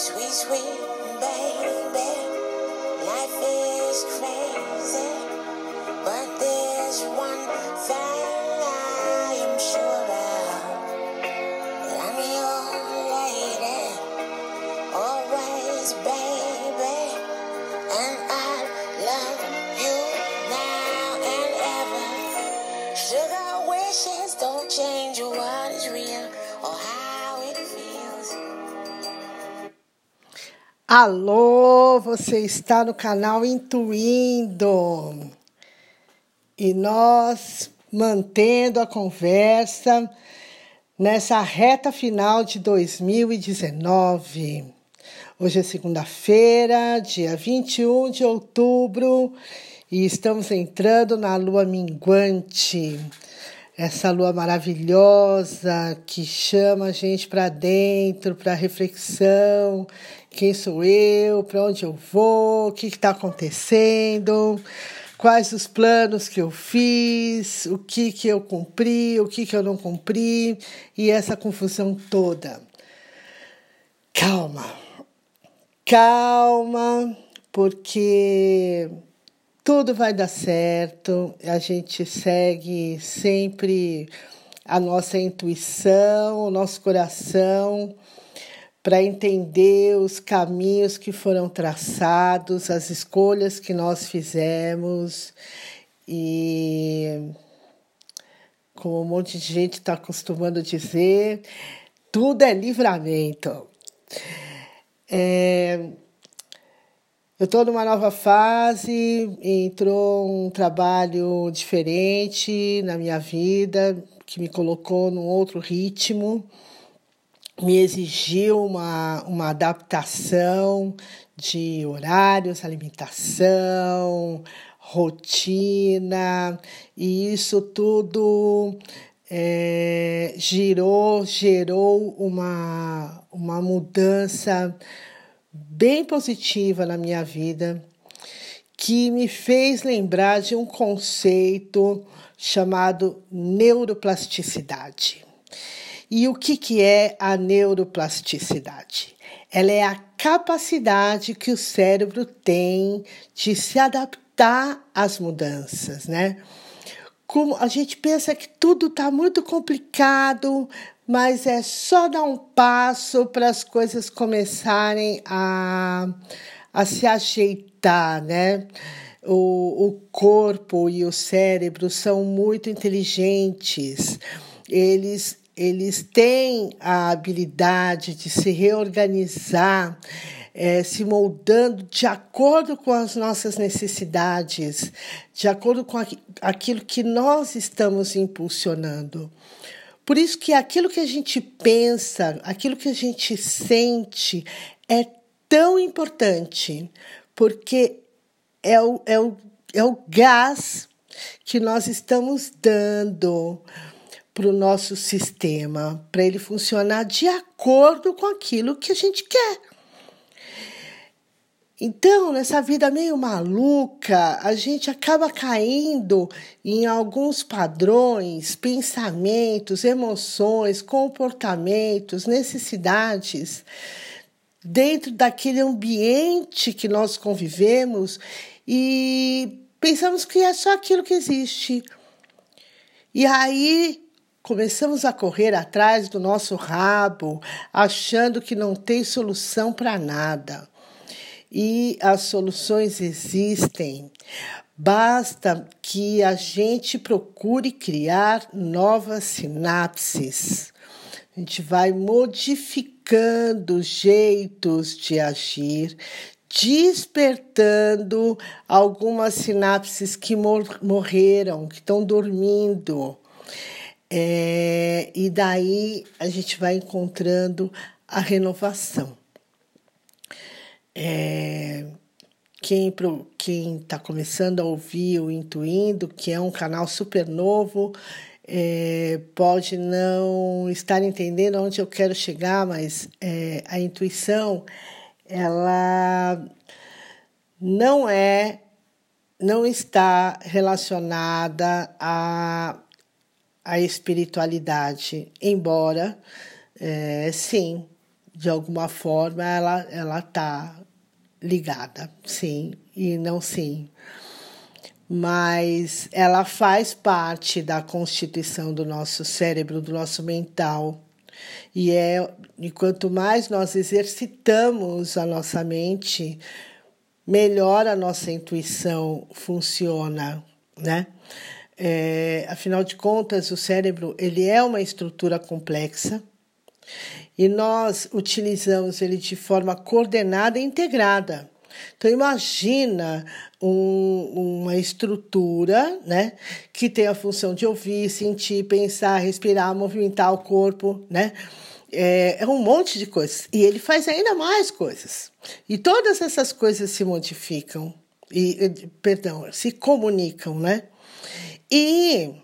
Sweet, sweet baby. Alô, você está no canal Intuindo. E nós mantendo a conversa nessa reta final de 2019. Hoje é segunda-feira, dia 21 de outubro, e estamos entrando na lua minguante. Essa lua maravilhosa que chama a gente para dentro, para reflexão. Quem sou eu? Para onde eu vou? O que está acontecendo? Quais os planos que eu fiz? O que, que eu cumpri? O que, que eu não cumpri? E essa confusão toda. Calma, calma, porque tudo vai dar certo. A gente segue sempre a nossa intuição, o nosso coração, para entender os caminhos que foram traçados, as escolhas que nós fizemos. E, como um monte de gente está acostumando dizer, tudo é livramento. É, eu estou numa nova fase, entrou um trabalho diferente na minha vida, que me colocou num outro ritmo, me exigiu uma, uma adaptação de horários, alimentação, rotina, e isso tudo é, girou, gerou uma, uma mudança bem positiva na minha vida que me fez lembrar de um conceito chamado neuroplasticidade. E o que, que é a neuroplasticidade? Ela é a capacidade que o cérebro tem de se adaptar às mudanças, né? Como a gente pensa que tudo está muito complicado, mas é só dar um passo para as coisas começarem a, a se ajeitar, né? O, o corpo e o cérebro são muito inteligentes, eles, eles têm a habilidade de se reorganizar. É, se moldando de acordo com as nossas necessidades, de acordo com aquilo que nós estamos impulsionando. Por isso que aquilo que a gente pensa, aquilo que a gente sente é tão importante, porque é o, é o, é o gás que nós estamos dando para o nosso sistema, para ele funcionar de acordo com aquilo que a gente quer. Então, nessa vida meio maluca, a gente acaba caindo em alguns padrões, pensamentos, emoções, comportamentos, necessidades dentro daquele ambiente que nós convivemos e pensamos que é só aquilo que existe. E aí começamos a correr atrás do nosso rabo, achando que não tem solução para nada e as soluções existem. Basta que a gente procure criar novas sinapses. A gente vai modificando jeitos de agir, despertando algumas sinapses que mor morreram, que estão dormindo. É, e daí a gente vai encontrando a renovação. É, quem está começando a ouvir o Intuindo, que é um canal super novo, é, pode não estar entendendo onde eu quero chegar, mas é, a intuição ela não é, não está relacionada à, à espiritualidade, embora é, sim, de alguma forma ela ela está ligada, sim e não sim mas ela faz parte da constituição do nosso cérebro, do nosso mental. E é e quanto mais nós exercitamos a nossa mente, melhor a nossa intuição funciona, né? É, afinal de contas, o cérebro ele é uma estrutura complexa e nós utilizamos ele de forma coordenada e integrada. Então imagina um, uma estrutura, né, que tem a função de ouvir, sentir, pensar, respirar, movimentar o corpo, né? É, é um monte de coisas. E ele faz ainda mais coisas. E todas essas coisas se modificam, e, perdão, se comunicam, né? E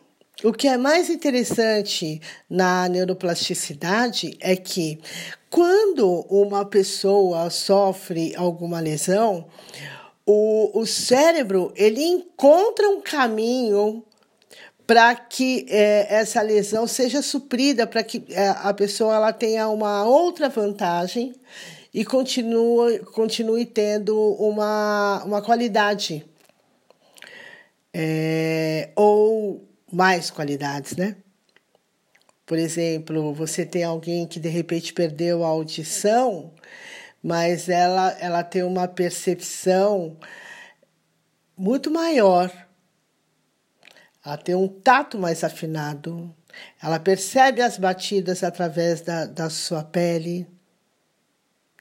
o que é mais interessante na neuroplasticidade é que quando uma pessoa sofre alguma lesão, o, o cérebro ele encontra um caminho para que é, essa lesão seja suprida, para que é, a pessoa ela tenha uma outra vantagem e continue, continue tendo uma, uma qualidade. É, ou mais qualidades, né? Por exemplo, você tem alguém que de repente perdeu a audição mas ela, ela tem uma percepção muito maior. Ela tem um tato mais afinado. Ela percebe as batidas através da, da sua pele,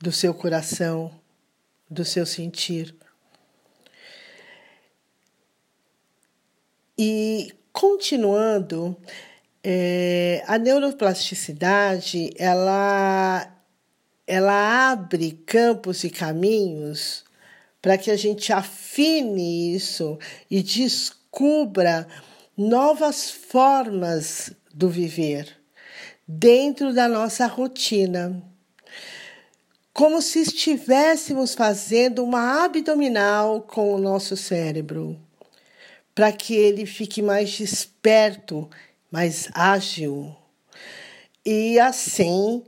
do seu coração, do seu sentir. E continuando, é, a neuroplasticidade ela ela abre campos e caminhos para que a gente afine isso e descubra novas formas do viver dentro da nossa rotina. Como se estivéssemos fazendo uma abdominal com o nosso cérebro, para que ele fique mais desperto, mais ágil. E assim,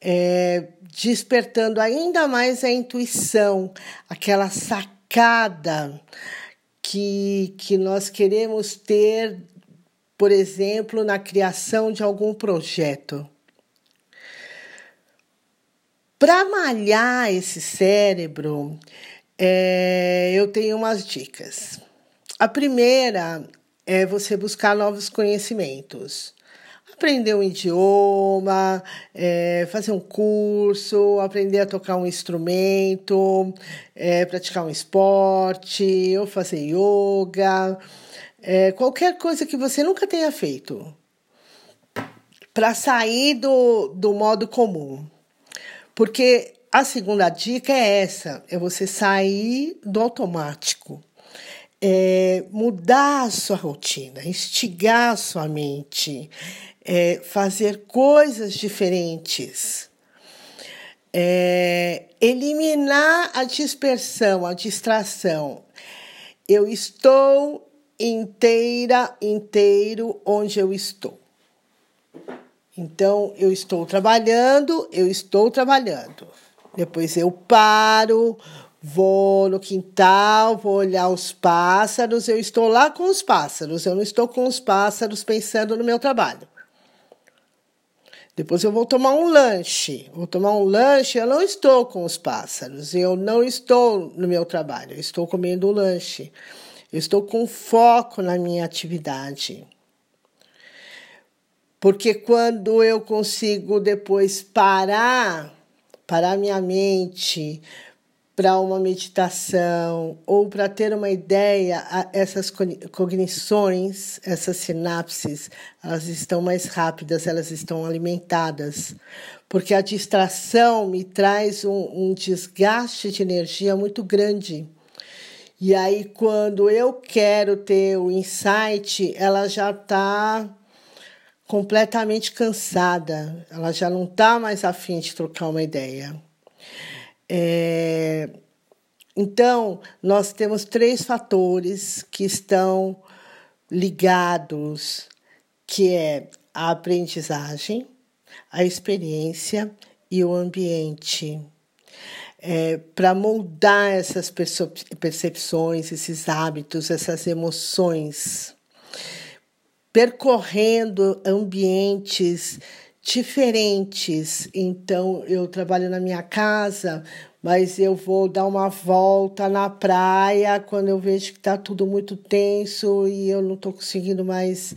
é, despertando ainda mais a intuição, aquela sacada que, que nós queremos ter, por exemplo, na criação de algum projeto. Para malhar esse cérebro, é, eu tenho umas dicas. A primeira é você buscar novos conhecimentos aprender um idioma, é, fazer um curso, aprender a tocar um instrumento, é, praticar um esporte, ou fazer yoga, é, qualquer coisa que você nunca tenha feito, para sair do, do modo comum. Porque a segunda dica é essa: é você sair do automático. É, mudar a sua rotina, instigar a sua mente, é, fazer coisas diferentes, é, eliminar a dispersão, a distração. Eu estou inteira, inteiro onde eu estou. Então, eu estou trabalhando, eu estou trabalhando. Depois eu paro, vou no quintal, vou olhar os pássaros, eu estou lá com os pássaros, eu não estou com os pássaros pensando no meu trabalho. Depois eu vou tomar um lanche. Vou tomar um lanche, eu não estou com os pássaros, eu não estou no meu trabalho, eu estou comendo o lanche. Eu estou com foco na minha atividade. Porque quando eu consigo depois parar, parar minha mente, para uma meditação ou para ter uma ideia, essas cognições, essas sinapses, elas estão mais rápidas, elas estão alimentadas, porque a distração me traz um, um desgaste de energia muito grande. E aí, quando eu quero ter o insight, ela já está completamente cansada, ela já não está mais afim de trocar uma ideia. É, então, nós temos três fatores que estão ligados, que é a aprendizagem, a experiência e o ambiente. É, para moldar essas percepções, esses hábitos, essas emoções percorrendo ambientes diferentes. Então, eu trabalho na minha casa, mas eu vou dar uma volta na praia quando eu vejo que está tudo muito tenso e eu não estou conseguindo mais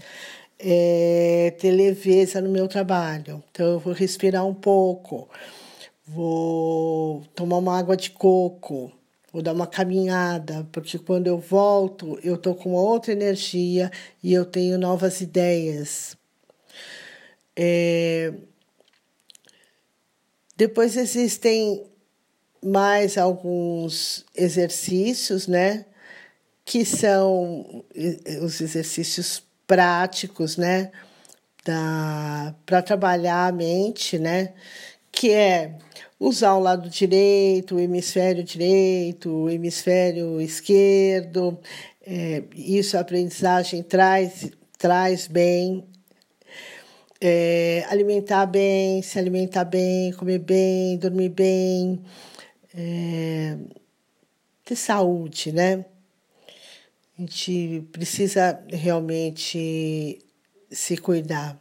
é, ter leveza no meu trabalho. Então, eu vou respirar um pouco, vou tomar uma água de coco vou dar uma caminhada, porque quando eu volto, eu estou com outra energia e eu tenho novas ideias. É... Depois existem mais alguns exercícios, né? Que são os exercícios práticos, né? Para trabalhar a mente, né? Que é usar o lado direito, o hemisfério direito, o hemisfério esquerdo. É, isso a aprendizagem traz, traz bem. É, alimentar bem, se alimentar bem, comer bem, dormir bem, é, ter saúde, né? A gente precisa realmente se cuidar.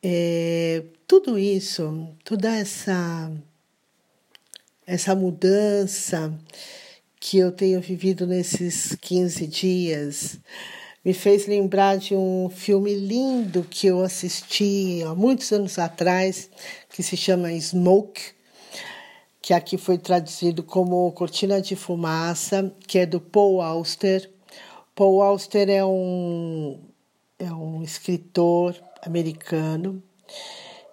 É, tudo isso, toda essa essa mudança que eu tenho vivido nesses 15 dias me fez lembrar de um filme lindo que eu assisti há muitos anos atrás, que se chama Smoke, que aqui foi traduzido como Cortina de Fumaça, que é do Paul Auster. Paul Auster é um, é um escritor americano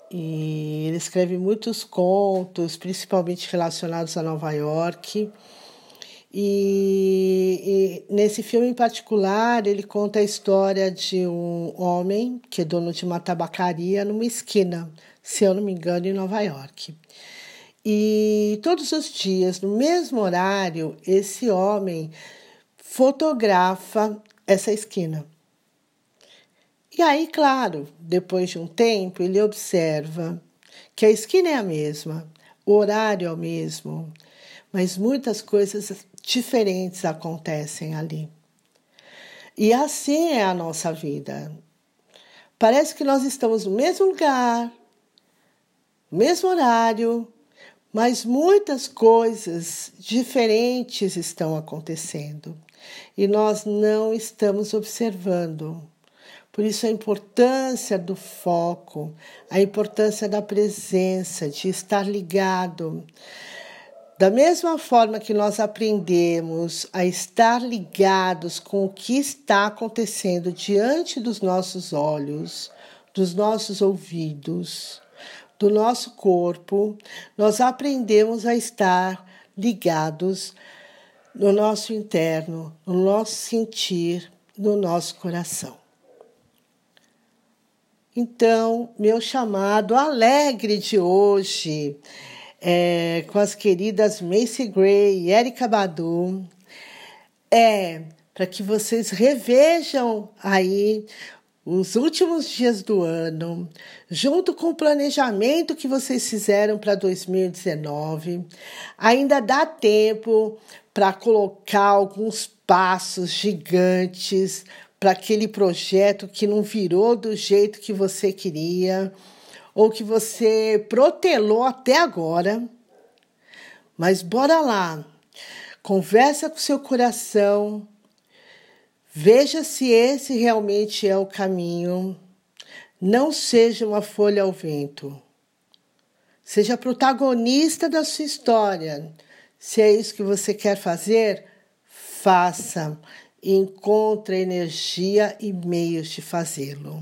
e ele escreve muitos contos, principalmente relacionados a Nova York. E, e, nesse filme em particular, ele conta a história de um homem que é dono de uma tabacaria numa esquina, se eu não me engano, em Nova York. E todos os dias, no mesmo horário, esse homem fotografa essa esquina. E aí, claro, depois de um tempo, ele observa que a esquina é a mesma, o horário é o mesmo, mas muitas coisas diferentes acontecem ali. E assim é a nossa vida. Parece que nós estamos no mesmo lugar, mesmo horário, mas muitas coisas diferentes estão acontecendo e nós não estamos observando. Por isso, a importância do foco, a importância da presença, de estar ligado. Da mesma forma que nós aprendemos a estar ligados com o que está acontecendo diante dos nossos olhos, dos nossos ouvidos, do nosso corpo, nós aprendemos a estar ligados no nosso interno, no nosso sentir, no nosso coração. Então, meu chamado alegre de hoje, é, com as queridas Macy Gray e Erika Badu, é para que vocês revejam aí os últimos dias do ano, junto com o planejamento que vocês fizeram para 2019. Ainda dá tempo para colocar alguns passos gigantes para aquele projeto que não virou do jeito que você queria ou que você protelou até agora. Mas bora lá. Conversa com seu coração. Veja se esse realmente é o caminho. Não seja uma folha ao vento. Seja protagonista da sua história. Se é isso que você quer fazer, faça e encontra energia e meios de fazê-lo.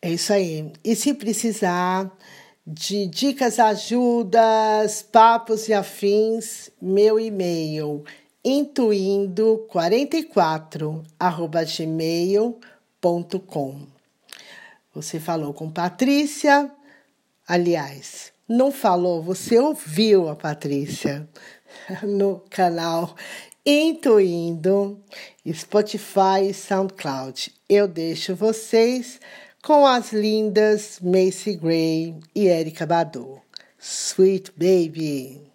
É isso aí. E se precisar de dicas, ajudas, papos e afins, meu e-mail intuindo44 arroba gmail.com. Você falou com Patrícia, aliás, não falou, você ouviu a Patrícia no canal Intuindo, Spotify e SoundCloud. Eu deixo vocês com as lindas Macy Gray e Erika Badu. Sweet Baby.